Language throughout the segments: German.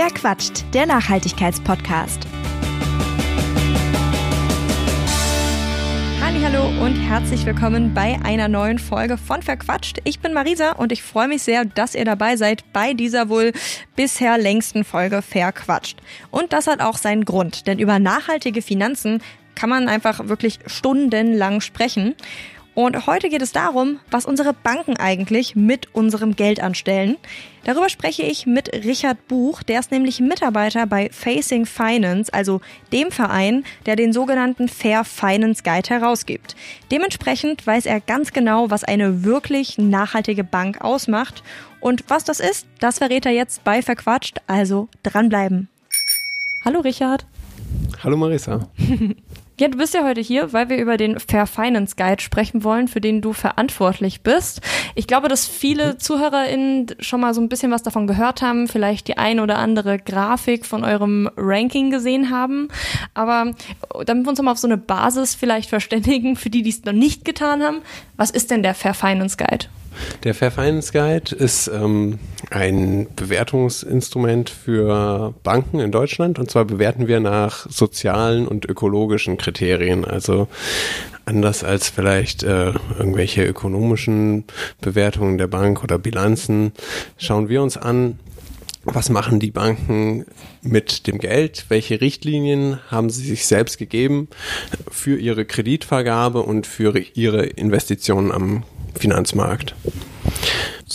Wer quatscht? Der Nachhaltigkeitspodcast. Hallo und herzlich willkommen bei einer neuen Folge von Verquatscht. Ich bin Marisa und ich freue mich sehr, dass ihr dabei seid bei dieser wohl bisher längsten Folge Verquatscht. Und das hat auch seinen Grund, denn über nachhaltige Finanzen kann man einfach wirklich stundenlang sprechen. Und heute geht es darum, was unsere Banken eigentlich mit unserem Geld anstellen. Darüber spreche ich mit Richard Buch, der ist nämlich Mitarbeiter bei Facing Finance, also dem Verein, der den sogenannten Fair Finance Guide herausgibt. Dementsprechend weiß er ganz genau, was eine wirklich nachhaltige Bank ausmacht. Und was das ist, das verrät er jetzt bei Verquatscht, also dranbleiben. Hallo Richard. Hallo Marisa. Ja, du bist ja heute hier, weil wir über den Fair Finance Guide sprechen wollen, für den du verantwortlich bist. Ich glaube, dass viele mhm. ZuhörerInnen schon mal so ein bisschen was davon gehört haben, vielleicht die ein oder andere Grafik von eurem Ranking gesehen haben. Aber damit wir uns mal auf so eine Basis vielleicht verständigen, für die, die es noch nicht getan haben, was ist denn der Fair Finance Guide? Der Fair Finance Guide ist ähm, ein Bewertungsinstrument für Banken in Deutschland und zwar bewerten wir nach sozialen und ökologischen Kriterien. Also anders als vielleicht äh, irgendwelche ökonomischen Bewertungen der Bank oder Bilanzen schauen wir uns an, was machen die Banken mit dem Geld? Welche Richtlinien haben sie sich selbst gegeben für ihre Kreditvergabe und für ihre Investitionen am Finanzmarkt.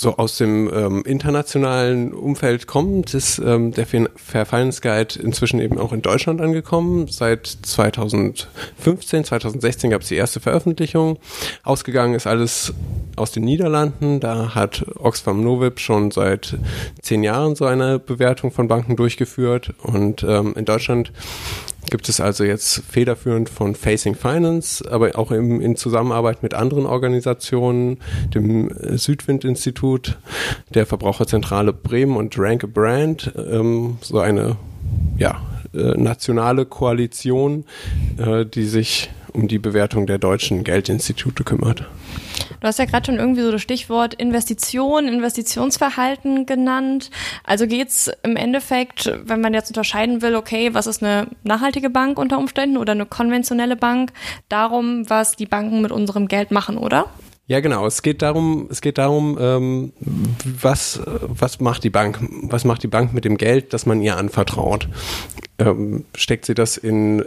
So aus dem ähm, internationalen Umfeld kommt, ist ähm, der Fair Finance Guide inzwischen eben auch in Deutschland angekommen. Seit 2015, 2016 gab es die erste Veröffentlichung. Ausgegangen ist alles aus den Niederlanden. Da hat Oxfam Novib schon seit zehn Jahren so eine Bewertung von Banken durchgeführt. Und ähm, in Deutschland gibt es also jetzt federführend von Facing Finance, aber auch im, in Zusammenarbeit mit anderen Organisationen, dem Südwind-Institut, der Verbraucherzentrale Bremen und Rank a Brand, ähm, so eine ja, äh, nationale Koalition, äh, die sich um die Bewertung der deutschen Geldinstitute kümmert. Du hast ja gerade schon irgendwie so das Stichwort Investition, Investitionsverhalten genannt. Also geht es im Endeffekt, wenn man jetzt unterscheiden will, okay, was ist eine nachhaltige Bank unter Umständen oder eine konventionelle Bank, darum, was die Banken mit unserem Geld machen, oder? Ja, genau. Es geht darum, es geht darum, ähm, was, was macht die Bank? Was macht die Bank mit dem Geld, das man ihr anvertraut? Ähm, steckt sie das in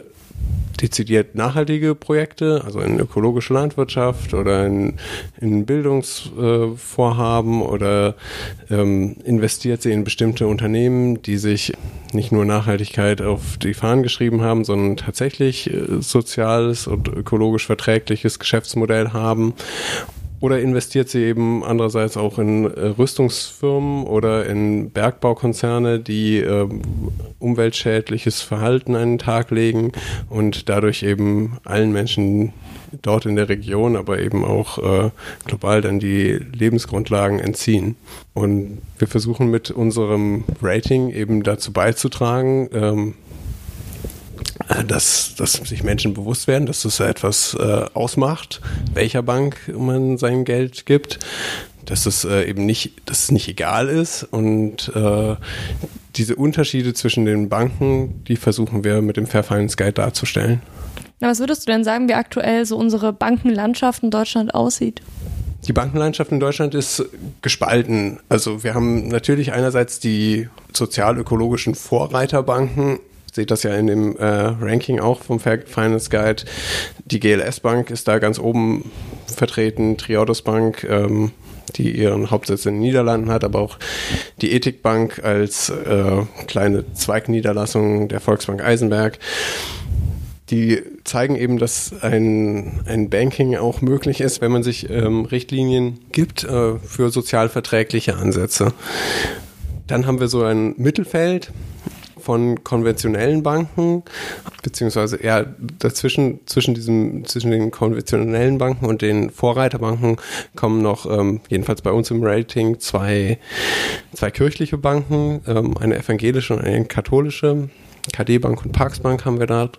dezidiert nachhaltige Projekte, also in ökologische Landwirtschaft oder in, in Bildungsvorhaben äh, oder ähm, investiert sie in bestimmte Unternehmen, die sich nicht nur Nachhaltigkeit auf die Fahnen geschrieben haben, sondern tatsächlich äh, soziales und ökologisch verträgliches Geschäftsmodell haben oder investiert sie eben andererseits auch in äh, Rüstungsfirmen oder in Bergbaukonzerne, die äh, umweltschädliches Verhalten an den Tag legen und dadurch eben allen Menschen dort in der Region, aber eben auch äh, global dann die Lebensgrundlagen entziehen. Und wir versuchen mit unserem Rating eben dazu beizutragen, ähm, äh, dass, dass sich Menschen bewusst werden, dass das etwas äh, ausmacht, welcher Bank man sein Geld gibt, dass es äh, eben nicht, dass es nicht egal ist und äh, diese Unterschiede zwischen den Banken, die versuchen wir mit dem Fair Finance Guide darzustellen. Na, was würdest du denn sagen, wie aktuell so unsere Bankenlandschaft in Deutschland aussieht? Die Bankenlandschaft in Deutschland ist gespalten. Also wir haben natürlich einerseits die sozial-ökologischen Vorreiterbanken, seht das ja in dem äh, Ranking auch vom Finance Guide. Die GLS Bank ist da ganz oben vertreten, Triodos Bank, ähm, die ihren Hauptsitz in den Niederlanden hat, aber auch die Ethikbank als äh, kleine Zweigniederlassung der Volksbank Eisenberg. Die zeigen eben, dass ein, ein Banking auch möglich ist, wenn man sich ähm, Richtlinien gibt äh, für sozialverträgliche Ansätze. Dann haben wir so ein Mittelfeld, von konventionellen Banken, beziehungsweise eher dazwischen, zwischen diesem, zwischen den konventionellen Banken und den Vorreiterbanken kommen noch, ähm, jedenfalls bei uns im Rating, zwei, zwei kirchliche Banken, ähm, eine evangelische und eine katholische. KD Bank und Parks Bank haben wir da.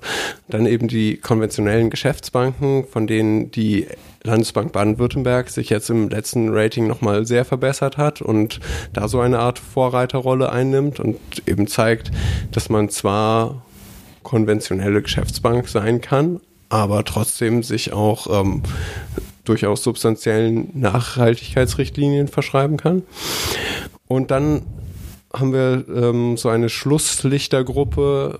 Dann eben die konventionellen Geschäftsbanken, von denen die Landesbank Baden-Württemberg sich jetzt im letzten Rating nochmal sehr verbessert hat und da so eine Art Vorreiterrolle einnimmt und eben zeigt, dass man zwar konventionelle Geschäftsbank sein kann, aber trotzdem sich auch ähm, durchaus substanziellen Nachhaltigkeitsrichtlinien verschreiben kann. Und dann haben wir ähm, so eine Schlusslichtergruppe,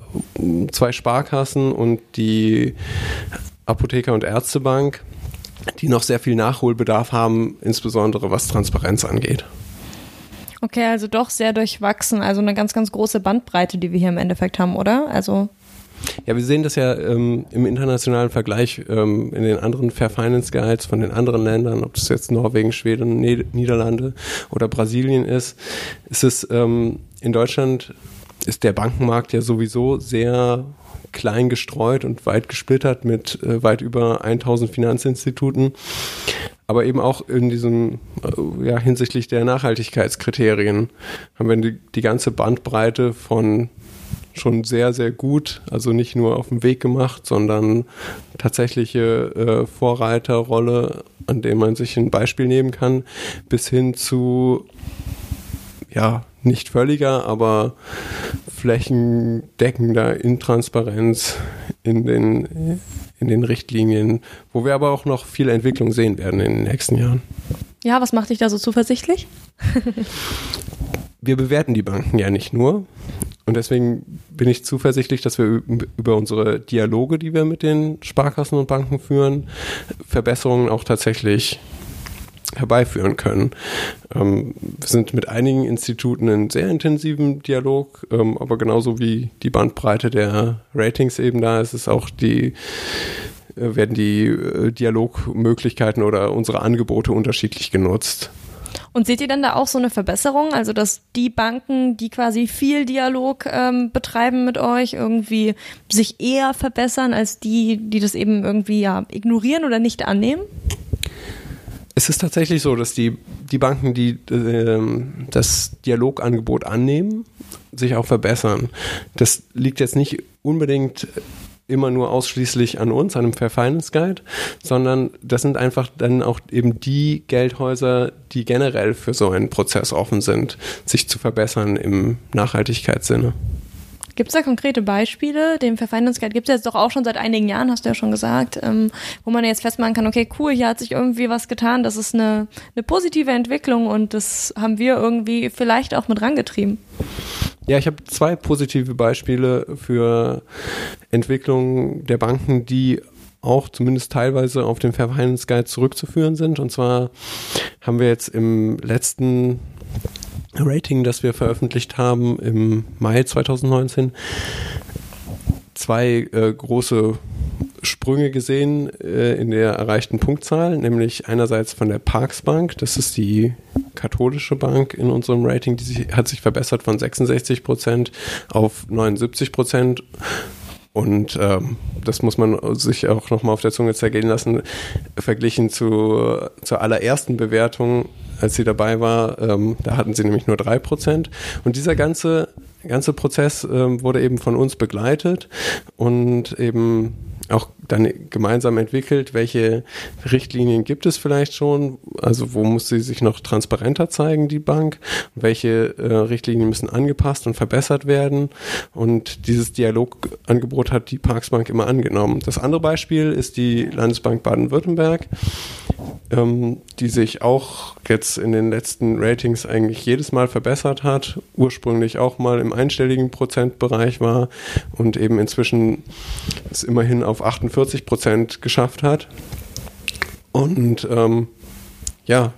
zwei Sparkassen und die Apotheker- und Ärztebank, die noch sehr viel Nachholbedarf haben, insbesondere was Transparenz angeht. Okay, also doch sehr durchwachsen, also eine ganz, ganz große Bandbreite, die wir hier im Endeffekt haben, oder? Also ja, wir sehen das ja ähm, im internationalen Vergleich ähm, in den anderen Fair Finance Guides von den anderen Ländern, ob das jetzt Norwegen, Schweden, Niederlande oder Brasilien ist, ist es ähm, in Deutschland ist der Bankenmarkt ja sowieso sehr klein gestreut und weit gesplittert mit äh, weit über 1000 Finanzinstituten. Aber eben auch in diesem, äh, ja, hinsichtlich der Nachhaltigkeitskriterien haben wir die, die ganze Bandbreite von schon sehr, sehr gut. Also nicht nur auf dem Weg gemacht, sondern tatsächliche äh, Vorreiterrolle, an dem man sich ein Beispiel nehmen kann, bis hin zu, ja, nicht völliger, aber flächendeckender Intransparenz in den, in den Richtlinien, wo wir aber auch noch viel Entwicklung sehen werden in den nächsten Jahren. Ja, was macht dich da so zuversichtlich? wir bewerten die Banken ja nicht nur. Und deswegen bin ich zuversichtlich, dass wir über unsere Dialoge, die wir mit den Sparkassen und Banken führen, Verbesserungen auch tatsächlich herbeiführen können. Ähm, wir sind mit einigen Instituten in sehr intensiven Dialog, ähm, aber genauso wie die Bandbreite der Ratings eben da ist, ist auch die äh, werden die äh, Dialogmöglichkeiten oder unsere Angebote unterschiedlich genutzt. Und seht ihr denn da auch so eine Verbesserung? Also, dass die Banken, die quasi viel Dialog ähm, betreiben mit euch, irgendwie sich eher verbessern als die, die das eben irgendwie ja ignorieren oder nicht annehmen? Es ist tatsächlich so, dass die, die Banken, die äh, das Dialogangebot annehmen, sich auch verbessern. Das liegt jetzt nicht unbedingt immer nur ausschließlich an uns, an einem Fair Finance Guide, sondern das sind einfach dann auch eben die Geldhäuser, die generell für so einen Prozess offen sind, sich zu verbessern im Nachhaltigkeitssinne. Gibt es da konkrete Beispiele? Den Verfeindungsguide gibt es jetzt doch auch schon seit einigen Jahren, hast du ja schon gesagt, ähm, wo man jetzt festmachen kann, okay, cool, hier hat sich irgendwie was getan, das ist eine, eine positive Entwicklung und das haben wir irgendwie vielleicht auch mit rangetrieben. Ja, ich habe zwei positive Beispiele für Entwicklungen der Banken, die auch zumindest teilweise auf den Fair Finance Guide zurückzuführen sind. Und zwar haben wir jetzt im letzten Rating, das wir veröffentlicht haben im Mai 2019, zwei äh, große Sprünge gesehen äh, in der erreichten Punktzahl, nämlich einerseits von der Parks Bank, das ist die katholische Bank in unserem Rating, die hat sich verbessert von 66 Prozent auf 79 Prozent. Und ähm, das muss man sich auch nochmal auf der Zunge zergehen lassen, verglichen zu, zur allerersten Bewertung als sie dabei war, ähm, da hatten sie nämlich nur drei Prozent. Und dieser ganze ganze Prozess ähm, wurde eben von uns begleitet und eben auch dann gemeinsam entwickelt, welche Richtlinien gibt es vielleicht schon, also wo muss sie sich noch transparenter zeigen, die Bank, welche äh, Richtlinien müssen angepasst und verbessert werden? Und dieses Dialogangebot hat die Parksbank immer angenommen. Das andere Beispiel ist die Landesbank Baden-Württemberg, ähm, die sich auch jetzt in den letzten Ratings eigentlich jedes Mal verbessert hat, ursprünglich auch mal im einstelligen Prozentbereich war und eben inzwischen es immerhin auf 48 Prozent geschafft hat. Und ähm, ja,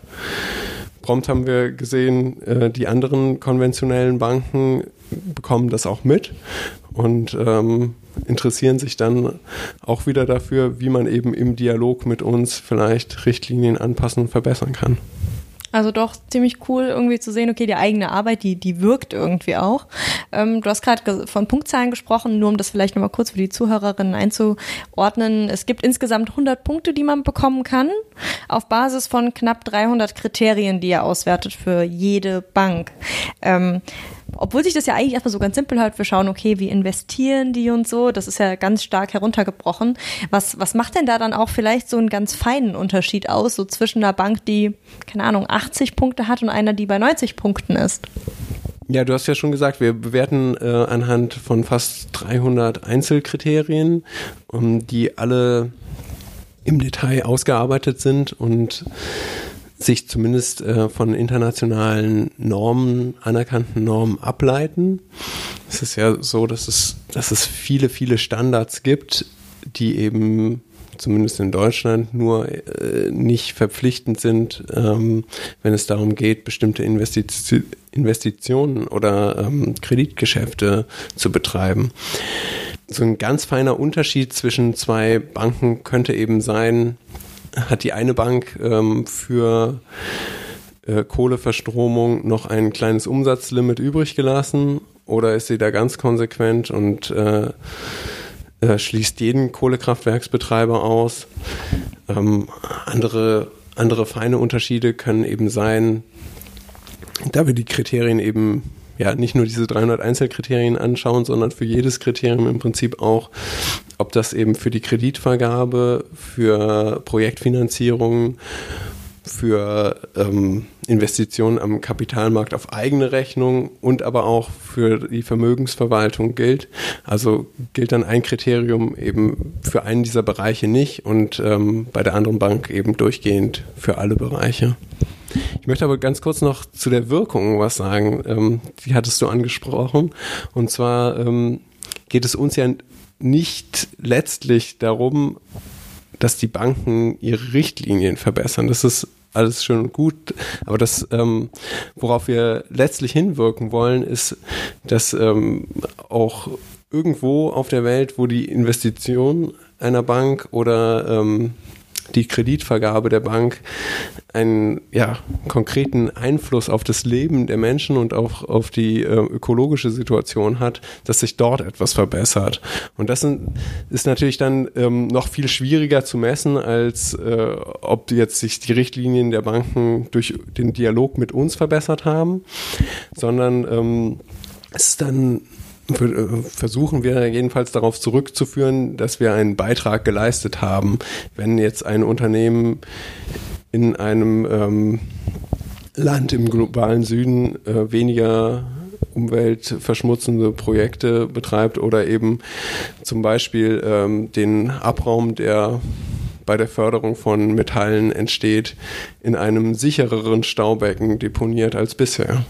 prompt haben wir gesehen, äh, die anderen konventionellen Banken bekommen das auch mit und ähm, interessieren sich dann auch wieder dafür, wie man eben im Dialog mit uns vielleicht Richtlinien anpassen und verbessern kann. Also doch ziemlich cool irgendwie zu sehen, okay, die eigene Arbeit, die, die wirkt irgendwie auch. Ähm, du hast gerade von Punktzahlen gesprochen, nur um das vielleicht nochmal kurz für die Zuhörerinnen einzuordnen. Es gibt insgesamt 100 Punkte, die man bekommen kann, auf Basis von knapp 300 Kriterien, die ihr auswertet für jede Bank. Ähm, obwohl sich das ja eigentlich erstmal so ganz simpel hört, wir schauen, okay, wie investieren die und so, das ist ja ganz stark heruntergebrochen. Was, was macht denn da dann auch vielleicht so einen ganz feinen Unterschied aus, so zwischen einer Bank, die, keine Ahnung, 80 Punkte hat und einer, die bei 90 Punkten ist? Ja, du hast ja schon gesagt, wir bewerten äh, anhand von fast 300 Einzelkriterien, um, die alle im Detail ausgearbeitet sind und sich zumindest äh, von internationalen Normen, anerkannten Normen ableiten. Es ist ja so, dass es, dass es viele, viele Standards gibt, die eben zumindest in Deutschland nur äh, nicht verpflichtend sind, ähm, wenn es darum geht, bestimmte Investiz Investitionen oder ähm, Kreditgeschäfte zu betreiben. So ein ganz feiner Unterschied zwischen zwei Banken könnte eben sein, hat die eine Bank ähm, für äh, Kohleverstromung noch ein kleines Umsatzlimit übrig gelassen oder ist sie da ganz konsequent und äh, äh, schließt jeden Kohlekraftwerksbetreiber aus? Ähm, andere, andere feine Unterschiede können eben sein, da wir die Kriterien eben ja nicht nur diese 300 Einzelkriterien anschauen, sondern für jedes Kriterium im Prinzip auch, ob das eben für die Kreditvergabe, für Projektfinanzierung, für ähm, Investitionen am Kapitalmarkt auf eigene Rechnung und aber auch für die Vermögensverwaltung gilt. Also gilt dann ein Kriterium eben für einen dieser Bereiche nicht und ähm, bei der anderen Bank eben durchgehend für alle Bereiche. Ich möchte aber ganz kurz noch zu der Wirkung was sagen. Ähm, die hattest du angesprochen. Und zwar ähm, geht es uns ja nicht letztlich darum, dass die Banken ihre Richtlinien verbessern. Das ist alles schön und gut. Aber das, ähm, worauf wir letztlich hinwirken wollen, ist, dass ähm, auch irgendwo auf der Welt, wo die Investition einer Bank oder ähm, die Kreditvergabe der Bank einen ja, konkreten Einfluss auf das Leben der Menschen und auch auf die äh, ökologische Situation hat, dass sich dort etwas verbessert. Und das sind, ist natürlich dann ähm, noch viel schwieriger zu messen, als äh, ob jetzt sich die Richtlinien der Banken durch den Dialog mit uns verbessert haben, sondern ähm, es ist dann versuchen wir jedenfalls darauf zurückzuführen, dass wir einen Beitrag geleistet haben. Wenn jetzt ein Unternehmen in einem ähm, Land im globalen Süden äh, weniger umweltverschmutzende Projekte betreibt oder eben zum Beispiel ähm, den Abraum, der bei der Förderung von Metallen entsteht, in einem sichereren Staubecken deponiert als bisher.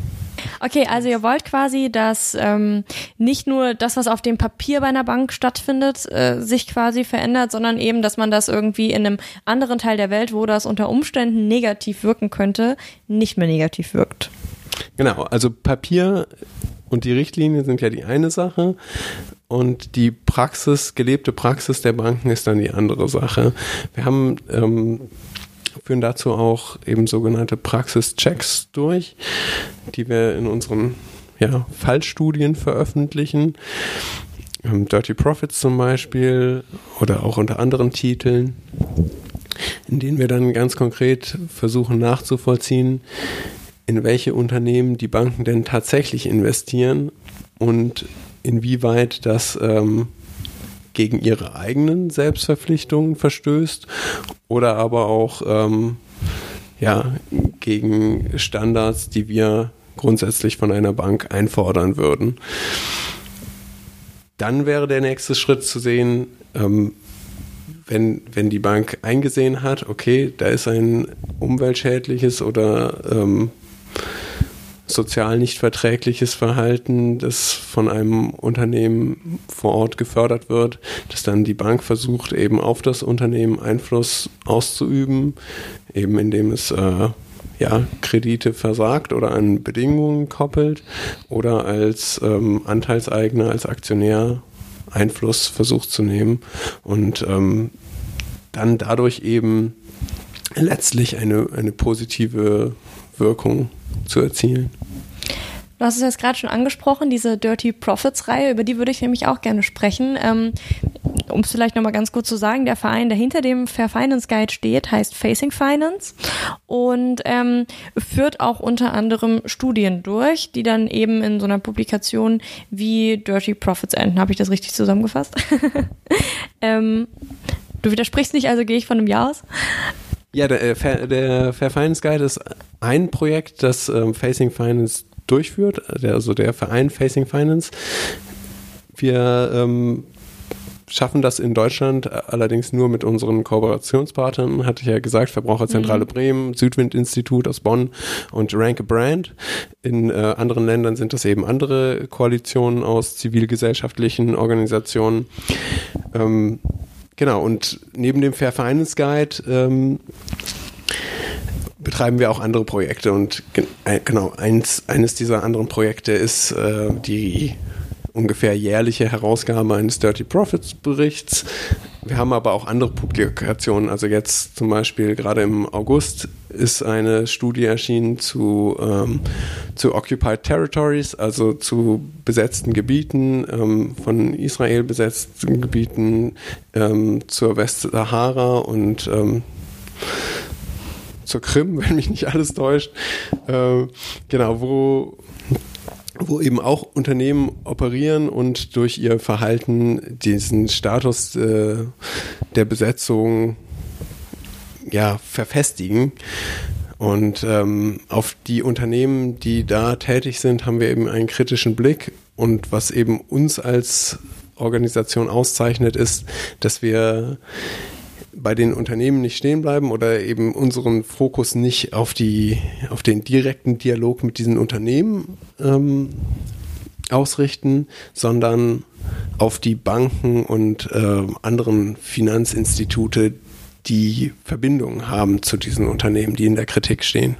Okay, also ihr wollt quasi, dass ähm, nicht nur das, was auf dem Papier bei einer Bank stattfindet, äh, sich quasi verändert, sondern eben, dass man das irgendwie in einem anderen Teil der Welt, wo das unter Umständen negativ wirken könnte, nicht mehr negativ wirkt. Genau, also Papier und die Richtlinie sind ja die eine Sache und die Praxis, gelebte Praxis der Banken ist dann die andere Sache. Wir haben ähm, führen dazu auch eben sogenannte Praxischecks durch, die wir in unseren ja, Fallstudien veröffentlichen. Ähm, Dirty Profits zum Beispiel oder auch unter anderen Titeln, in denen wir dann ganz konkret versuchen nachzuvollziehen, in welche Unternehmen die Banken denn tatsächlich investieren und inwieweit das ähm, gegen ihre eigenen Selbstverpflichtungen verstößt oder aber auch ähm, ja, gegen Standards, die wir grundsätzlich von einer Bank einfordern würden. Dann wäre der nächste Schritt zu sehen, ähm, wenn, wenn die Bank eingesehen hat, okay, da ist ein umweltschädliches oder ähm, sozial nicht verträgliches Verhalten, das von einem Unternehmen vor Ort gefördert wird, dass dann die Bank versucht, eben auf das Unternehmen Einfluss auszuüben, eben indem es äh, ja, Kredite versagt oder an Bedingungen koppelt oder als ähm, Anteilseigner, als Aktionär Einfluss versucht zu nehmen und ähm, dann dadurch eben letztlich eine, eine positive Wirkung zu erzielen. Du hast es jetzt gerade schon angesprochen, diese Dirty Profits-Reihe, über die würde ich nämlich auch gerne sprechen. Ähm, um es vielleicht nochmal ganz kurz zu sagen, der Verein, der hinter dem Fair Finance Guide steht, heißt Facing Finance und ähm, führt auch unter anderem Studien durch, die dann eben in so einer Publikation wie Dirty Profits enden. Habe ich das richtig zusammengefasst? ähm, du widersprichst nicht, also gehe ich von einem Ja aus. Ja, der, äh, Fair, der Fair Finance Guide ist ein Projekt, das ähm, Facing Finance durchführt, also der Verein Facing Finance. Wir ähm, schaffen das in Deutschland allerdings nur mit unseren Kooperationspartnern, hatte ich ja gesagt, Verbraucherzentrale mhm. Bremen, Südwind-Institut aus Bonn und Rank a Brand. In äh, anderen Ländern sind das eben andere Koalitionen aus zivilgesellschaftlichen Organisationen. Ähm, genau, und neben dem Fair Finance Guide ähm, betreiben wir auch andere Projekte und äh, genau, eins, eines dieser anderen Projekte ist äh, die ungefähr jährliche Herausgabe eines Dirty Profits Berichts. Wir haben aber auch andere Publikationen. Also jetzt zum Beispiel gerade im August ist eine Studie erschienen zu, ähm, zu Occupied Territories, also zu besetzten Gebieten, ähm, von Israel besetzten Gebieten ähm, zur Westsahara und ähm, zur Krim, wenn mich nicht alles täuscht. Äh, genau, wo wo eben auch Unternehmen operieren und durch ihr Verhalten diesen Status äh, der Besetzung ja verfestigen. Und ähm, auf die Unternehmen, die da tätig sind, haben wir eben einen kritischen Blick. Und was eben uns als Organisation auszeichnet, ist, dass wir bei den Unternehmen nicht stehen bleiben oder eben unseren Fokus nicht auf die, auf den direkten Dialog mit diesen Unternehmen ähm, ausrichten, sondern auf die Banken und äh, anderen Finanzinstitute, die Verbindungen haben zu diesen Unternehmen, die in der Kritik stehen.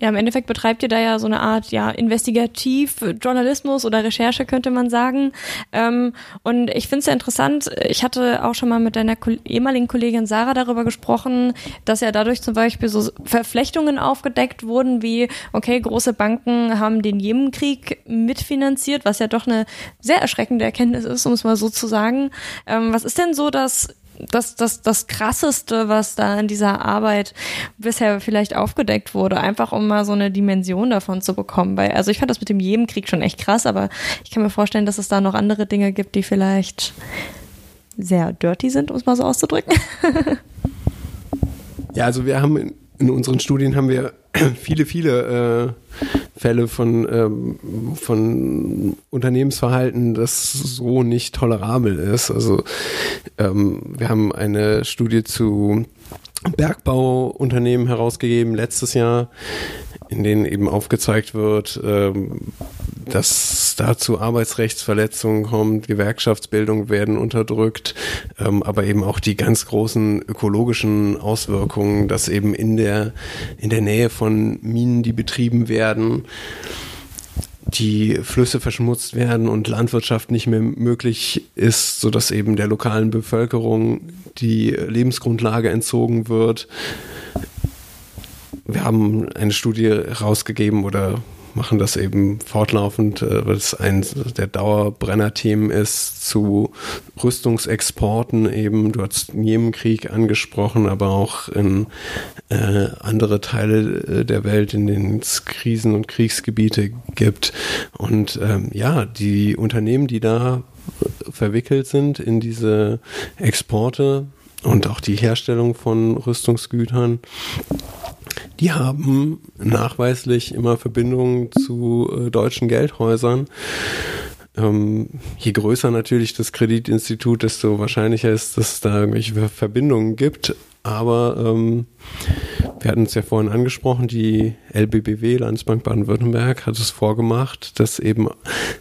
Ja, im Endeffekt betreibt ihr da ja so eine Art ja Investigativ-Journalismus oder Recherche, könnte man sagen. Ähm, und ich finde es ja interessant, ich hatte auch schon mal mit deiner ehemaligen Kollegin Sarah darüber gesprochen, dass ja dadurch zum Beispiel so Verflechtungen aufgedeckt wurden, wie, okay, große Banken haben den Jemenkrieg mitfinanziert, was ja doch eine sehr erschreckende Erkenntnis ist, um es mal so zu sagen. Ähm, was ist denn so das das, das, das Krasseste, was da in dieser Arbeit bisher vielleicht aufgedeckt wurde, einfach um mal so eine Dimension davon zu bekommen. Weil, also ich fand das mit dem Jemenkrieg schon echt krass, aber ich kann mir vorstellen, dass es da noch andere Dinge gibt, die vielleicht sehr dirty sind, um es mal so auszudrücken. ja, also wir haben in, unseren Studien haben wir viele, viele äh, Fälle von, ähm, von Unternehmensverhalten, das so nicht tolerabel ist. Also ähm, wir haben eine Studie zu Bergbauunternehmen herausgegeben letztes Jahr, in denen eben aufgezeigt wird, ähm, dass da zu Arbeitsrechtsverletzungen kommt, Gewerkschaftsbildung werden unterdrückt, ähm, aber eben auch die ganz großen ökologischen Auswirkungen, dass eben in der, in der Nähe von Minen, die betrieben werden, die Flüsse verschmutzt werden und Landwirtschaft nicht mehr möglich ist, sodass eben der lokalen Bevölkerung die Lebensgrundlage entzogen wird wir haben eine Studie rausgegeben oder machen das eben fortlaufend, äh, weil es eins der Dauerbrenner-Themen ist zu Rüstungsexporten eben. Du hast den Jemenkrieg angesprochen, aber auch in äh, andere Teile äh, der Welt, in denen es Krisen und Kriegsgebiete gibt. Und ähm, ja, die Unternehmen, die da verwickelt sind in diese Exporte und auch die Herstellung von Rüstungsgütern, die haben nachweislich immer Verbindungen zu äh, deutschen Geldhäusern. Ähm, je größer natürlich das Kreditinstitut, desto wahrscheinlicher ist, dass es da irgendwelche Verbindungen gibt. Aber ähm, wir hatten es ja vorhin angesprochen, die LBBW, Landesbank Baden-Württemberg, hat es vorgemacht, dass eben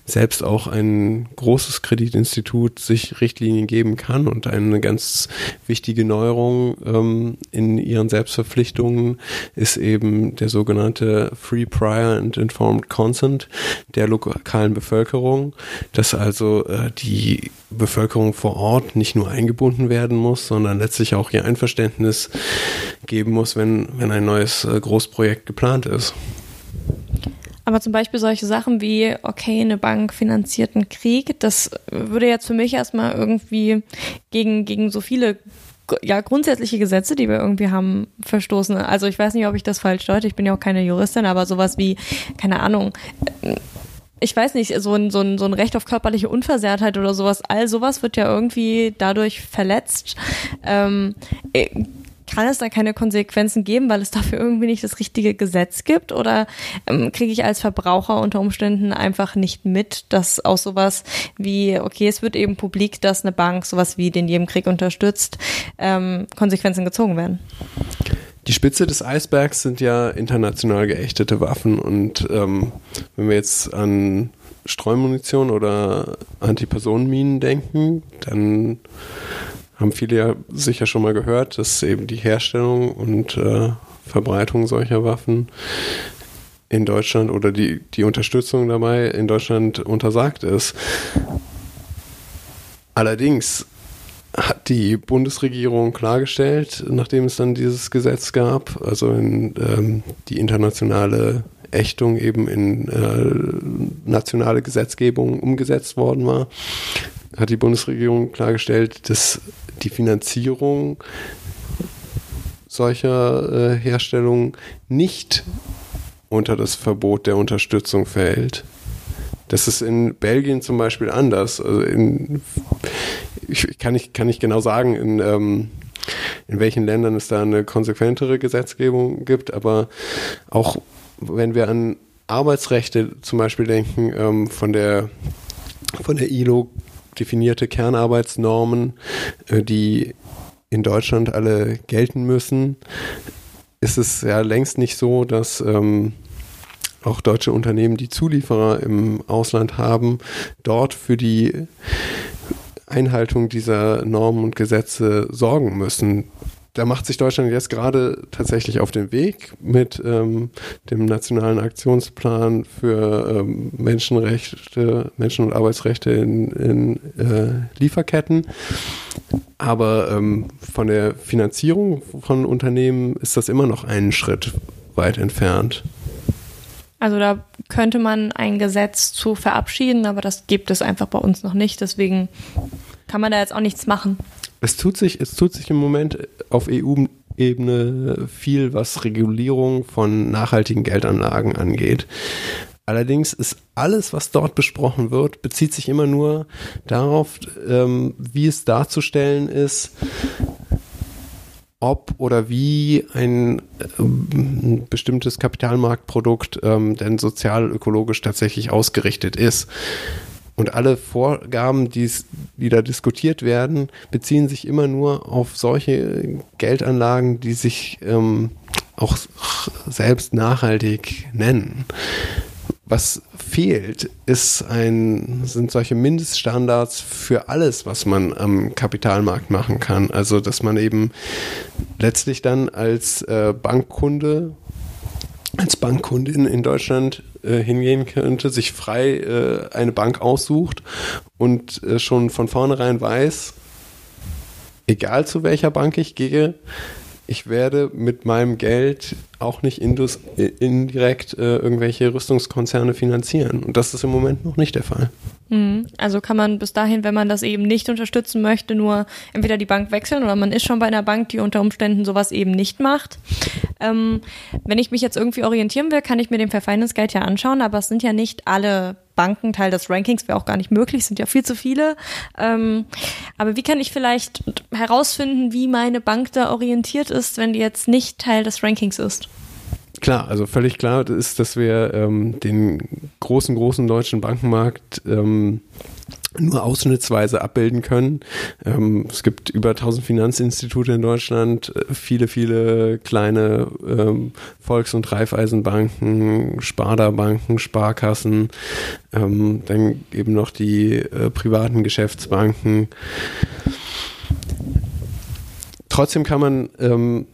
selbst auch ein großes Kreditinstitut sich Richtlinien geben kann und eine ganz wichtige Neuerung ähm, in ihren Selbstverpflichtungen ist eben der sogenannte Free Prior and Informed Consent der lokalen Bevölkerung, dass also äh, die Bevölkerung vor Ort nicht nur eingebunden werden muss, sondern letztlich auch ihr Einverständnis geben muss, wenn, wenn ein neues äh, Großprojekt geplant ist. Aber zum Beispiel solche Sachen wie, okay, eine Bank finanziert einen Krieg, das würde jetzt für mich erstmal irgendwie gegen, gegen so viele ja, grundsätzliche Gesetze, die wir irgendwie haben, verstoßen. Also ich weiß nicht, ob ich das falsch deute, ich bin ja auch keine Juristin, aber sowas wie, keine Ahnung, ich weiß nicht, so ein, so, ein, so ein Recht auf körperliche Unversehrtheit oder sowas, all sowas wird ja irgendwie dadurch verletzt. Ähm, äh, kann es da keine Konsequenzen geben, weil es dafür irgendwie nicht das richtige Gesetz gibt? Oder ähm, kriege ich als Verbraucher unter Umständen einfach nicht mit, dass auch sowas wie, okay, es wird eben publik, dass eine Bank sowas wie den jedem Krieg unterstützt, ähm, Konsequenzen gezogen werden? Die Spitze des Eisbergs sind ja international geächtete Waffen und ähm, wenn wir jetzt an Streumunition oder Antipersonenminen denken, dann haben viele ja sicher schon mal gehört, dass eben die Herstellung und äh, Verbreitung solcher Waffen in Deutschland oder die, die Unterstützung dabei in Deutschland untersagt ist. Allerdings hat die Bundesregierung klargestellt, nachdem es dann dieses Gesetz gab, also in, ähm, die internationale Ächtung eben in äh, nationale Gesetzgebung umgesetzt worden war, hat die Bundesregierung klargestellt, dass die Finanzierung solcher äh, Herstellungen nicht unter das Verbot der Unterstützung fällt. Das ist in Belgien zum Beispiel anders. Also in, ich kann nicht, kann nicht genau sagen, in, ähm, in welchen Ländern es da eine konsequentere Gesetzgebung gibt, aber auch wenn wir an Arbeitsrechte zum Beispiel denken, ähm, von der von der ILO definierte Kernarbeitsnormen, äh, die in Deutschland alle gelten müssen, ist es ja längst nicht so, dass ähm, auch deutsche Unternehmen, die Zulieferer im Ausland haben, dort für die Einhaltung dieser Normen und Gesetze sorgen müssen. Da macht sich Deutschland jetzt gerade tatsächlich auf den Weg mit ähm, dem nationalen Aktionsplan für ähm, Menschenrechte, Menschen- und Arbeitsrechte in, in äh, Lieferketten. Aber ähm, von der Finanzierung von Unternehmen ist das immer noch einen Schritt weit entfernt. Also da könnte man ein Gesetz zu verabschieden, aber das gibt es einfach bei uns noch nicht. Deswegen kann man da jetzt auch nichts machen. Es tut sich, es tut sich im Moment auf EU-Ebene viel, was Regulierung von nachhaltigen Geldanlagen angeht. Allerdings ist alles, was dort besprochen wird, bezieht sich immer nur darauf, ähm, wie es darzustellen ist, ob oder wie ein, äh, bestimmtes Kapitalmarktprodukt ähm, denn sozial-ökologisch tatsächlich ausgerichtet ist. Und alle Vorgaben, die's, die da diskutiert werden, beziehen sich immer nur auf solche Geldanlagen, die sich ähm, auch selbst nachhaltig nennen. Was fehlt, ist ein, sind solche Mindeststandards für alles, was man am Kapitalmarkt machen kann. Also, dass man eben letztlich dann als äh, Bankkunde, als Bankkundin in Deutschland äh, hingehen könnte, sich frei äh, eine Bank aussucht und äh, schon von vornherein weiß, egal zu welcher Bank ich gehe, ich werde mit meinem Geld auch nicht indus, indirekt äh, irgendwelche Rüstungskonzerne finanzieren. Und das ist im Moment noch nicht der Fall. Mhm. Also kann man bis dahin, wenn man das eben nicht unterstützen möchte, nur entweder die Bank wechseln oder man ist schon bei einer Bank, die unter Umständen sowas eben nicht macht. Ähm, wenn ich mich jetzt irgendwie orientieren will, kann ich mir den Fair ja anschauen, aber es sind ja nicht alle Banken Teil des Rankings wäre auch gar nicht möglich, sind ja viel zu viele. Ähm, aber wie kann ich vielleicht herausfinden, wie meine Bank da orientiert ist, wenn die jetzt nicht Teil des Rankings ist? Klar, also völlig klar ist, dass wir ähm, den großen, großen deutschen Bankenmarkt ähm, nur ausschnittsweise abbilden können. Ähm, es gibt über 1000 Finanzinstitute in Deutschland, äh, viele, viele kleine ähm, Volks- und Raiffeisenbanken, Sparda-Banken, Sparkassen, ähm, dann eben noch die äh, privaten Geschäftsbanken. Trotzdem kann man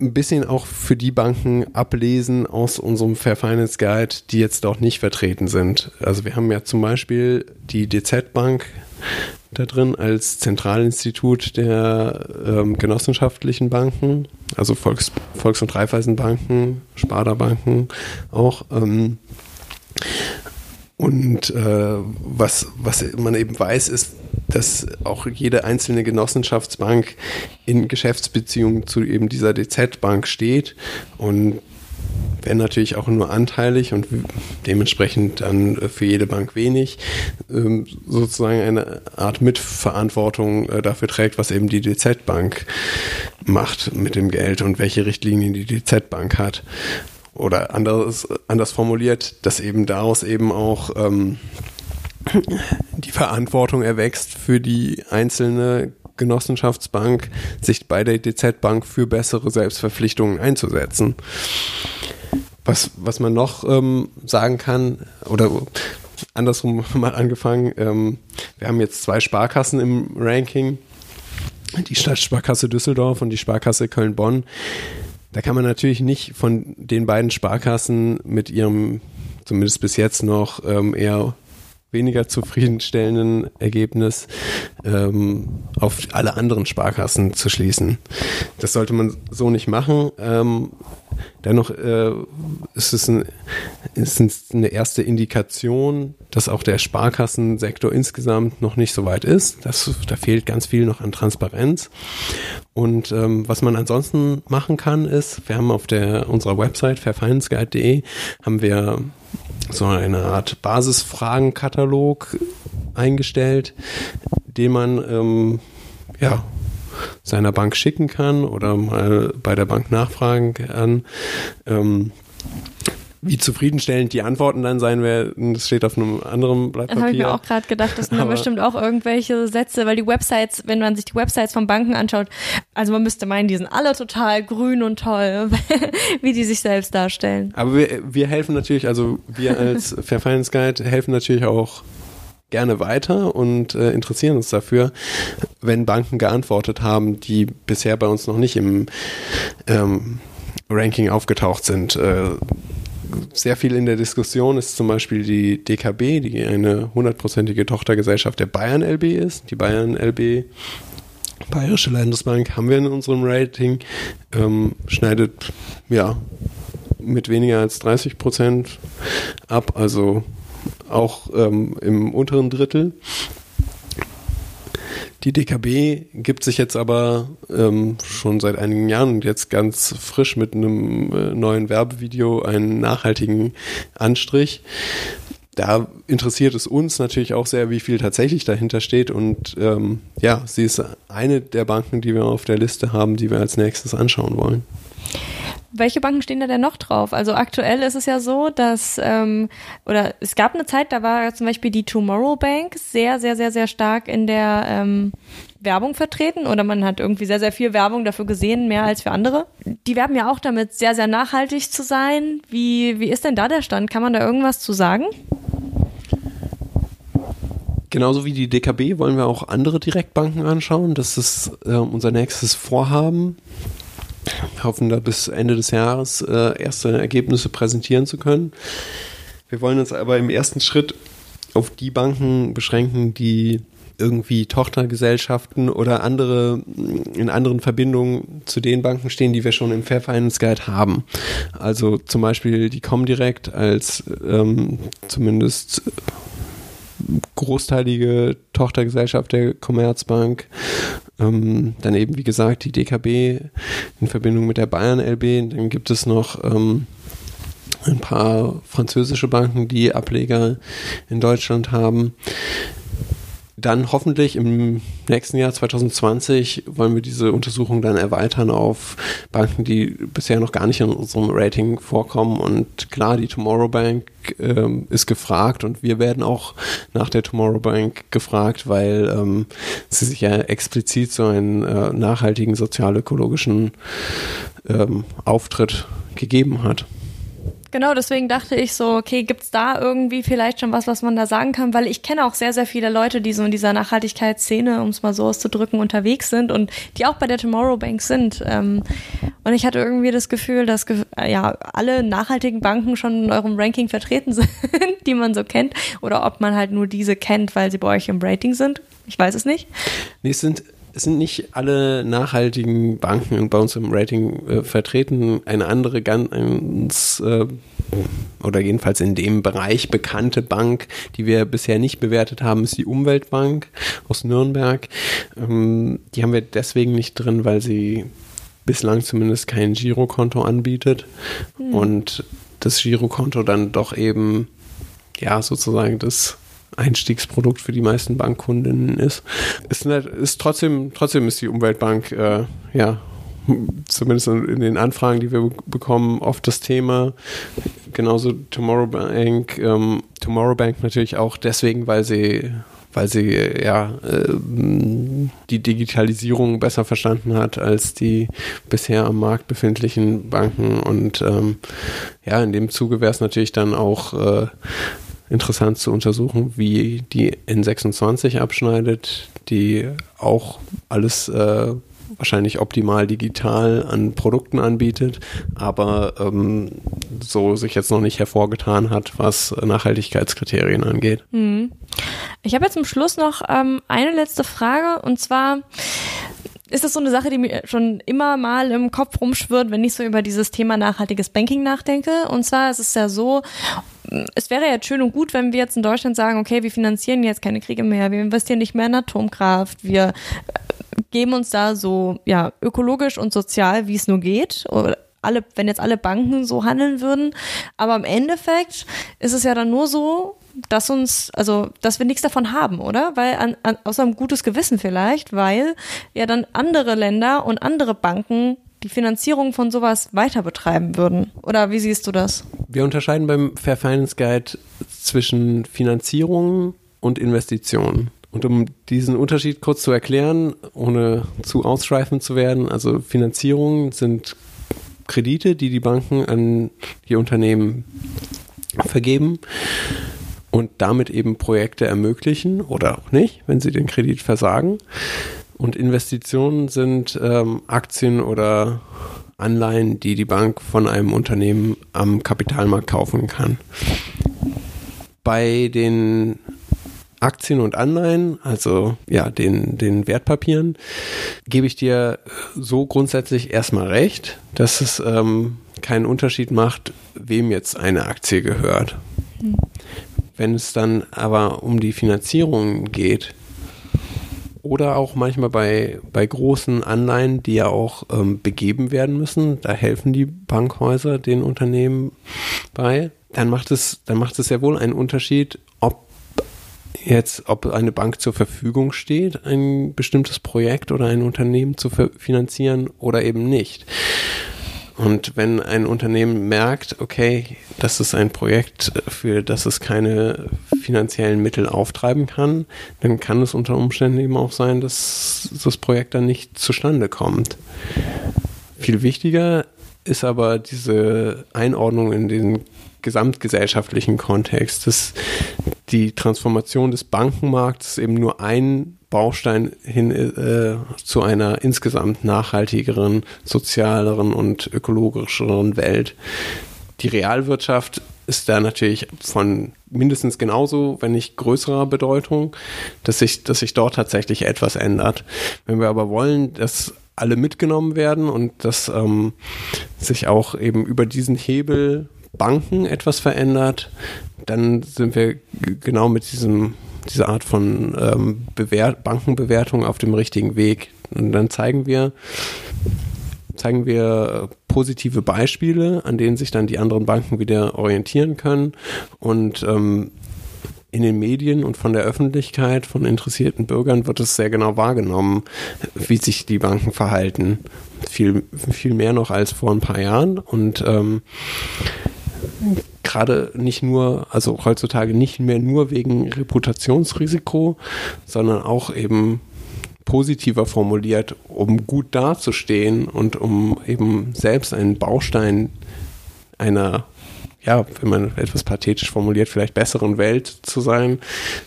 ein bisschen auch für die Banken ablesen aus unserem Fair Finance Guide, die jetzt dort nicht vertreten sind. Also wir haben ja zum Beispiel die DZ Bank da drin als Zentralinstitut der ähm, genossenschaftlichen Banken, also Volks-, Volks und Raiffeisenbanken, Sparda-Banken auch. Ähm, Und äh, was, was man eben weiß, ist, dass auch jede einzelne Genossenschaftsbank in Geschäftsbeziehungen zu eben dieser DZ-Bank steht. Und wenn natürlich auch nur anteilig und dementsprechend dann für jede Bank wenig, ähm, sozusagen eine Art Mitverantwortung äh, dafür trägt, was eben die DZ-Bank macht mit dem Geld und welche Richtlinien die DZ-Bank hat oder anders, anders formuliert, dass eben daraus eben auch ähm, die Verantwortung erwächst für die einzelne Genossenschaftsbank, sich bei der DZ-Bank für bessere Selbstverpflichtungen einzusetzen. Was, was man noch ähm, sagen kann, oder andersrum mal angefangen, ähm, wir haben jetzt zwei Sparkassen im Ranking, die Stadtsparkasse Düsseldorf und die Sparkasse Köln-Bonn. Da kann man natürlich nicht von den beiden Sparkassen mit ihrem, zumindest bis jetzt noch, ähm, eher weniger zufriedenstellenden Ergebnis ähm, auf alle anderen Sparkassen zu schließen. Das sollte man so nicht machen. Ähm, dennoch äh, ist, es ein, ist eine erste Indikation, dass auch der Sparkassensektor insgesamt noch nicht so weit ist. Das, da fehlt ganz viel noch an Transparenz. Und ähm, was man ansonsten machen kann, ist, wir haben auf der unserer Website fairfinanceguide.de haben wir so eine Art Basisfragenkatalog eingestellt, den man ähm, ja seiner Bank schicken kann oder mal bei der Bank nachfragen kann. Ähm, wie zufriedenstellend die Antworten dann sein werden, das steht auf einem anderen Blatt Papier. Das habe ich mir auch gerade gedacht, das sind dann bestimmt auch irgendwelche Sätze, weil die Websites, wenn man sich die Websites von Banken anschaut, also man müsste meinen, die sind alle total grün und toll, wie die sich selbst darstellen. Aber wir, wir helfen natürlich, also wir als Fair Finance Guide helfen natürlich auch gerne weiter und äh, interessieren uns dafür, wenn Banken geantwortet haben, die bisher bei uns noch nicht im ähm, Ranking aufgetaucht sind. Äh, sehr viel in der Diskussion ist zum Beispiel die DKB, die eine hundertprozentige Tochtergesellschaft der Bayern LB ist. Die Bayern LB, Bayerische Landesbank, haben wir in unserem Rating, ähm, schneidet ja mit weniger als 30 Prozent ab, also auch ähm, im unteren Drittel. Die DKB gibt sich jetzt aber ähm, schon seit einigen Jahren und jetzt ganz frisch mit einem äh, neuen Werbevideo einen nachhaltigen Anstrich. Da interessiert es uns natürlich auch sehr, wie viel tatsächlich dahinter steht. Und ähm, ja, sie ist eine der Banken, die wir auf der Liste haben, die wir als nächstes anschauen wollen. Welche Banken stehen da denn noch drauf? Also aktuell ist es ja so, dass, ähm, oder es gab eine Zeit, da war zum Beispiel die Tomorrow Bank sehr, sehr, sehr, sehr stark in der ähm, Werbung vertreten oder man hat irgendwie sehr, sehr viel Werbung dafür gesehen, mehr als für andere. Die werben ja auch damit, sehr, sehr nachhaltig zu sein. Wie, wie ist denn da der Stand? Kann man da irgendwas zu sagen? Genauso wie die DKB wollen wir auch andere Direktbanken anschauen. Das ist äh, unser nächstes Vorhaben. Wir hoffen da bis Ende des Jahres äh, erste Ergebnisse präsentieren zu können. Wir wollen uns aber im ersten Schritt auf die Banken beschränken, die irgendwie Tochtergesellschaften oder andere in anderen Verbindungen zu den Banken stehen, die wir schon im Fair Finance Guide haben. Also zum Beispiel die Comdirect als ähm, zumindest großteilige Tochtergesellschaft der Commerzbank. Ähm, dann eben, wie gesagt, die DKB in Verbindung mit der Bayern LB. Dann gibt es noch ähm, ein paar französische Banken, die Ableger in Deutschland haben dann hoffentlich im nächsten Jahr 2020 wollen wir diese Untersuchung dann erweitern auf Banken, die bisher noch gar nicht in unserem Rating vorkommen. Und klar, die Tomorrow Bank ähm, ist gefragt und wir werden auch nach der Tomorrow Bank gefragt, weil ähm, sie sich ja explizit so einen äh, nachhaltigen sozialökologischen ähm, Auftritt gegeben hat. Genau, deswegen dachte ich so, okay, gibt's da irgendwie vielleicht schon was, was man da sagen kann? Weil ich kenne auch sehr, sehr viele Leute, die so in dieser Nachhaltigkeitsszene, um es mal so auszudrücken, unterwegs sind und die auch bei der Tomorrow Bank sind. Ähm, und ich hatte irgendwie das Gefühl, dass ja alle nachhaltigen Banken schon in eurem Ranking vertreten sind, die man so kennt. Oder ob man halt nur diese kennt, weil sie bei euch im Rating sind. Ich weiß es nicht. Nee, es sind es sind nicht alle nachhaltigen Banken bei uns im Rating äh, vertreten. Eine andere ganz äh, oder jedenfalls in dem Bereich bekannte Bank, die wir bisher nicht bewertet haben, ist die Umweltbank aus Nürnberg. Ähm, die haben wir deswegen nicht drin, weil sie bislang zumindest kein Girokonto anbietet hm. und das Girokonto dann doch eben ja sozusagen das Einstiegsprodukt für die meisten Bankkundinnen ist. Ist, nicht, ist trotzdem, trotzdem ist die Umweltbank äh, ja zumindest in den Anfragen, die wir bekommen, oft das Thema. Genauso Tomorrow Bank, ähm, Tomorrow Bank natürlich auch deswegen, weil sie weil sie ja äh, die Digitalisierung besser verstanden hat als die bisher am Markt befindlichen Banken und ähm, ja in dem Zuge wäre es natürlich dann auch äh, interessant zu untersuchen, wie die N26 abschneidet, die auch alles äh, wahrscheinlich optimal digital an Produkten anbietet, aber ähm, so sich jetzt noch nicht hervorgetan hat, was Nachhaltigkeitskriterien angeht. Hm. Ich habe jetzt zum Schluss noch ähm, eine letzte Frage und zwar ist das so eine Sache, die mir schon immer mal im Kopf rumschwirrt, wenn ich so über dieses Thema nachhaltiges Banking nachdenke. Und zwar ist es ja so, es wäre ja schön und gut, wenn wir jetzt in Deutschland sagen, okay, wir finanzieren jetzt keine Kriege mehr, wir investieren nicht mehr in Atomkraft, wir geben uns da so ja ökologisch und sozial, wie es nur geht. Oder alle, wenn jetzt alle Banken so handeln würden. Aber im Endeffekt ist es ja dann nur so, dass uns, also, dass wir nichts davon haben, oder? Weil, an, an, außer ein gutes Gewissen vielleicht, weil ja dann andere Länder und andere Banken die Finanzierung von sowas weiter betreiben würden. Oder wie siehst du das? Wir unterscheiden beim Fair Finance Guide zwischen Finanzierung und Investitionen. Und um diesen Unterschied kurz zu erklären, ohne zu ausschweifend zu werden, also Finanzierungen sind Kredite, die die Banken an die Unternehmen vergeben und damit eben Projekte ermöglichen oder auch nicht, wenn sie den Kredit versagen. Und Investitionen sind ähm, Aktien oder Anleihen, die die Bank von einem Unternehmen am Kapitalmarkt kaufen kann. Bei den Aktien und Anleihen, also ja, den, den Wertpapieren, gebe ich dir so grundsätzlich erstmal recht, dass es ähm, keinen Unterschied macht, wem jetzt eine Aktie gehört. Wenn es dann aber um die Finanzierung geht, oder auch manchmal bei, bei großen Anleihen, die ja auch ähm, begeben werden müssen, da helfen die Bankhäuser den Unternehmen bei, dann macht es, dann macht es ja wohl einen Unterschied, jetzt, ob eine Bank zur Verfügung steht, ein bestimmtes Projekt oder ein Unternehmen zu finanzieren oder eben nicht. Und wenn ein Unternehmen merkt, okay, das ist ein Projekt, für das es keine finanziellen Mittel auftreiben kann, dann kann es unter Umständen eben auch sein, dass das Projekt dann nicht zustande kommt. Viel wichtiger ist aber diese Einordnung in den gesamtgesellschaftlichen Kontext. Das, die Transformation des Bankenmarkts eben nur ein Baustein hin äh, zu einer insgesamt nachhaltigeren, sozialeren und ökologischeren Welt. Die Realwirtschaft ist da natürlich von mindestens genauso, wenn nicht größerer Bedeutung, dass sich, dass sich dort tatsächlich etwas ändert. Wenn wir aber wollen, dass alle mitgenommen werden und dass ähm, sich auch eben über diesen Hebel Banken etwas verändert, dann sind wir genau mit diesem, dieser Art von ähm, Bewert Bankenbewertung auf dem richtigen Weg. Und dann zeigen wir, zeigen wir positive Beispiele, an denen sich dann die anderen Banken wieder orientieren können und ähm, in den Medien und von der Öffentlichkeit, von interessierten Bürgern wird es sehr genau wahrgenommen, wie sich die Banken verhalten. Viel, viel mehr noch als vor ein paar Jahren. Und ähm, gerade nicht nur, also heutzutage nicht mehr nur wegen Reputationsrisiko, sondern auch eben positiver formuliert, um gut dazustehen und um eben selbst einen Baustein einer ja, wenn man etwas pathetisch formuliert, vielleicht besseren Welt zu sein,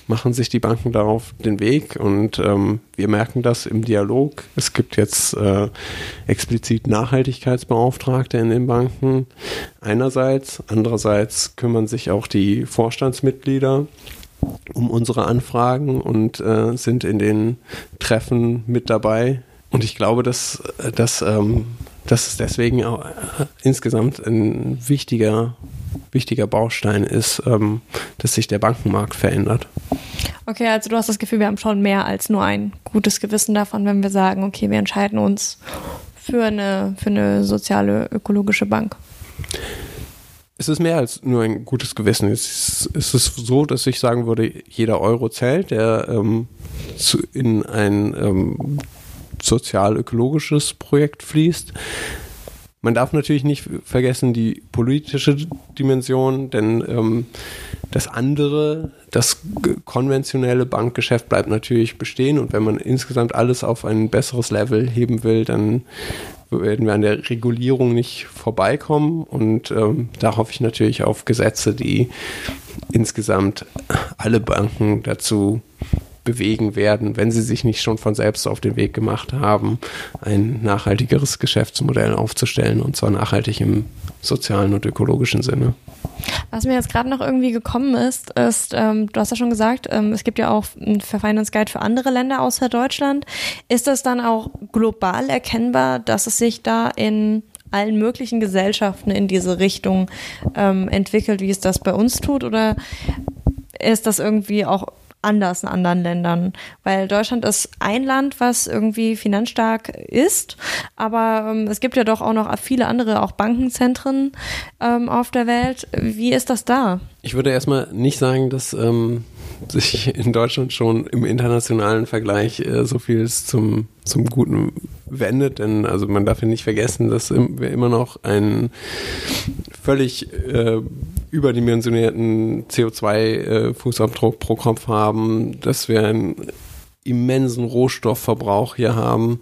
machen sich die Banken darauf den Weg und ähm, wir merken das im Dialog. Es gibt jetzt äh, explizit Nachhaltigkeitsbeauftragte in den Banken einerseits, andererseits kümmern sich auch die Vorstandsmitglieder um unsere Anfragen und äh, sind in den Treffen mit dabei. Und ich glaube, dass, dass, ähm, dass es deswegen auch äh, insgesamt ein wichtiger, wichtiger Baustein ist, ähm, dass sich der Bankenmarkt verändert. Okay, also du hast das Gefühl, wir haben schon mehr als nur ein gutes Gewissen davon, wenn wir sagen, okay, wir entscheiden uns für eine, für eine soziale, ökologische Bank. Es ist mehr als nur ein gutes Gewissen. Es ist, es ist so, dass ich sagen würde, jeder Euro zählt, der ähm, zu, in ein ähm, sozial-ökologisches Projekt fließt. Man darf natürlich nicht vergessen die politische Dimension, denn ähm, das andere, das konventionelle Bankgeschäft bleibt natürlich bestehen und wenn man insgesamt alles auf ein besseres Level heben will, dann werden wir an der Regulierung nicht vorbeikommen und ähm, da hoffe ich natürlich auf Gesetze, die insgesamt alle Banken dazu bewegen werden, wenn sie sich nicht schon von selbst auf den Weg gemacht haben, ein nachhaltigeres Geschäftsmodell aufzustellen und zwar nachhaltig im sozialen und ökologischen Sinne. Was mir jetzt gerade noch irgendwie gekommen ist, ist, ähm, du hast ja schon gesagt, ähm, es gibt ja auch einen Finance Guide für andere Länder außer Deutschland. Ist das dann auch global erkennbar, dass es sich da in allen möglichen Gesellschaften in diese Richtung ähm, entwickelt, wie es das bei uns tut? Oder ist das irgendwie auch anders in anderen Ländern. Weil Deutschland ist ein Land, was irgendwie finanzstark ist, aber ähm, es gibt ja doch auch noch viele andere, auch Bankenzentren ähm, auf der Welt. Wie ist das da? Ich würde erstmal nicht sagen, dass ähm, sich in Deutschland schon im internationalen Vergleich äh, so viel zum, zum Guten wendet, denn also man darf ja nicht vergessen, dass wir immer noch einen völlig äh, überdimensionierten CO2-Fußabdruck äh, pro Kopf haben, dass wir einen immensen Rohstoffverbrauch hier haben.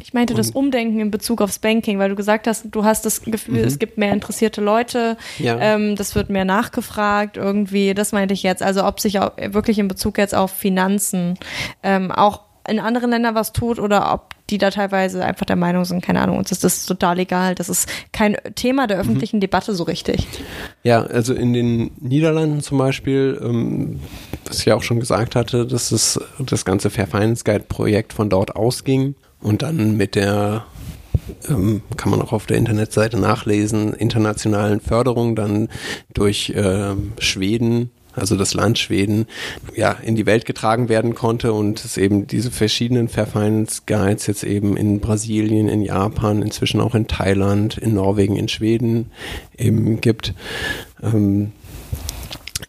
Ich meinte das Umdenken in Bezug aufs Banking, weil du gesagt hast, du hast das Gefühl, mhm. es gibt mehr interessierte Leute, ja. ähm, das wird mehr nachgefragt irgendwie. Das meinte ich jetzt. Also ob sich auch wirklich in Bezug jetzt auf Finanzen ähm, auch in anderen Ländern was tut oder ob die da teilweise einfach der Meinung sind, keine Ahnung, uns ist das total egal. Das ist kein Thema der öffentlichen mhm. Debatte so richtig. Ja, also in den Niederlanden zum Beispiel, ähm, was ich ja auch schon gesagt hatte, dass es das ganze Fair Finance Guide Projekt von dort ausging und dann mit der ähm, kann man auch auf der Internetseite nachlesen, internationalen Förderung dann durch äh, Schweden also das Land Schweden, ja, in die Welt getragen werden konnte und es eben diese verschiedenen Fair jetzt eben in Brasilien, in Japan, inzwischen auch in Thailand, in Norwegen, in Schweden eben gibt. Ähm,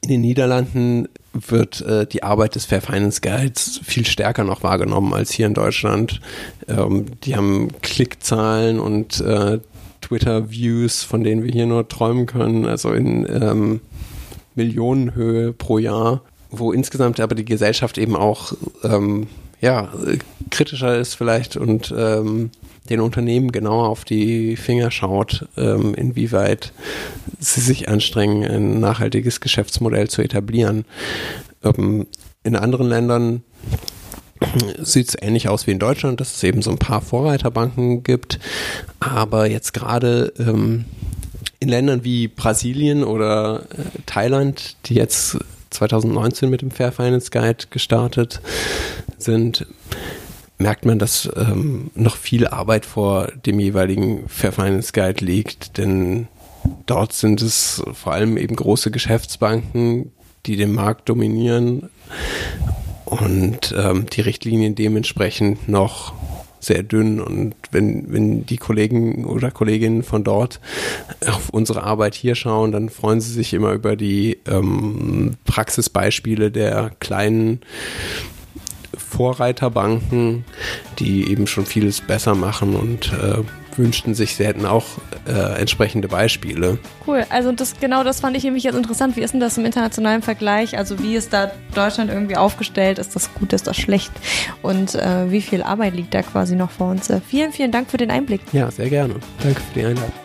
in den Niederlanden wird äh, die Arbeit des Fair Finance Guides viel stärker noch wahrgenommen als hier in Deutschland. Ähm, die haben Klickzahlen und äh, Twitter-Views, von denen wir hier nur träumen können. Also in ähm, Millionenhöhe pro Jahr, wo insgesamt aber die Gesellschaft eben auch ähm, ja, kritischer ist vielleicht und ähm, den Unternehmen genauer auf die Finger schaut, ähm, inwieweit sie sich anstrengen, ein nachhaltiges Geschäftsmodell zu etablieren. Ähm, in anderen Ländern sieht es ähnlich aus wie in Deutschland, dass es eben so ein paar Vorreiterbanken gibt, aber jetzt gerade ähm, in Ländern wie Brasilien oder äh, Thailand, die jetzt 2019 mit dem Fair Finance Guide gestartet sind, merkt man, dass ähm, noch viel Arbeit vor dem jeweiligen Fair Finance Guide liegt, denn dort sind es vor allem eben große Geschäftsbanken, die den Markt dominieren und ähm, die Richtlinien dementsprechend noch sehr dünn und wenn, wenn die Kollegen oder Kolleginnen von dort auf unsere Arbeit hier schauen, dann freuen sie sich immer über die ähm, Praxisbeispiele der kleinen Vorreiterbanken, die eben schon vieles besser machen und äh, wünschten sich, sie hätten auch äh, entsprechende Beispiele. Cool, also das genau das fand ich nämlich jetzt interessant. Wie ist denn das im internationalen Vergleich? Also wie ist da Deutschland irgendwie aufgestellt? Ist das gut, ist das schlecht? Und äh, wie viel Arbeit liegt da quasi noch vor uns? Äh, vielen, vielen Dank für den Einblick. Ja, sehr gerne. Danke für die Einladung.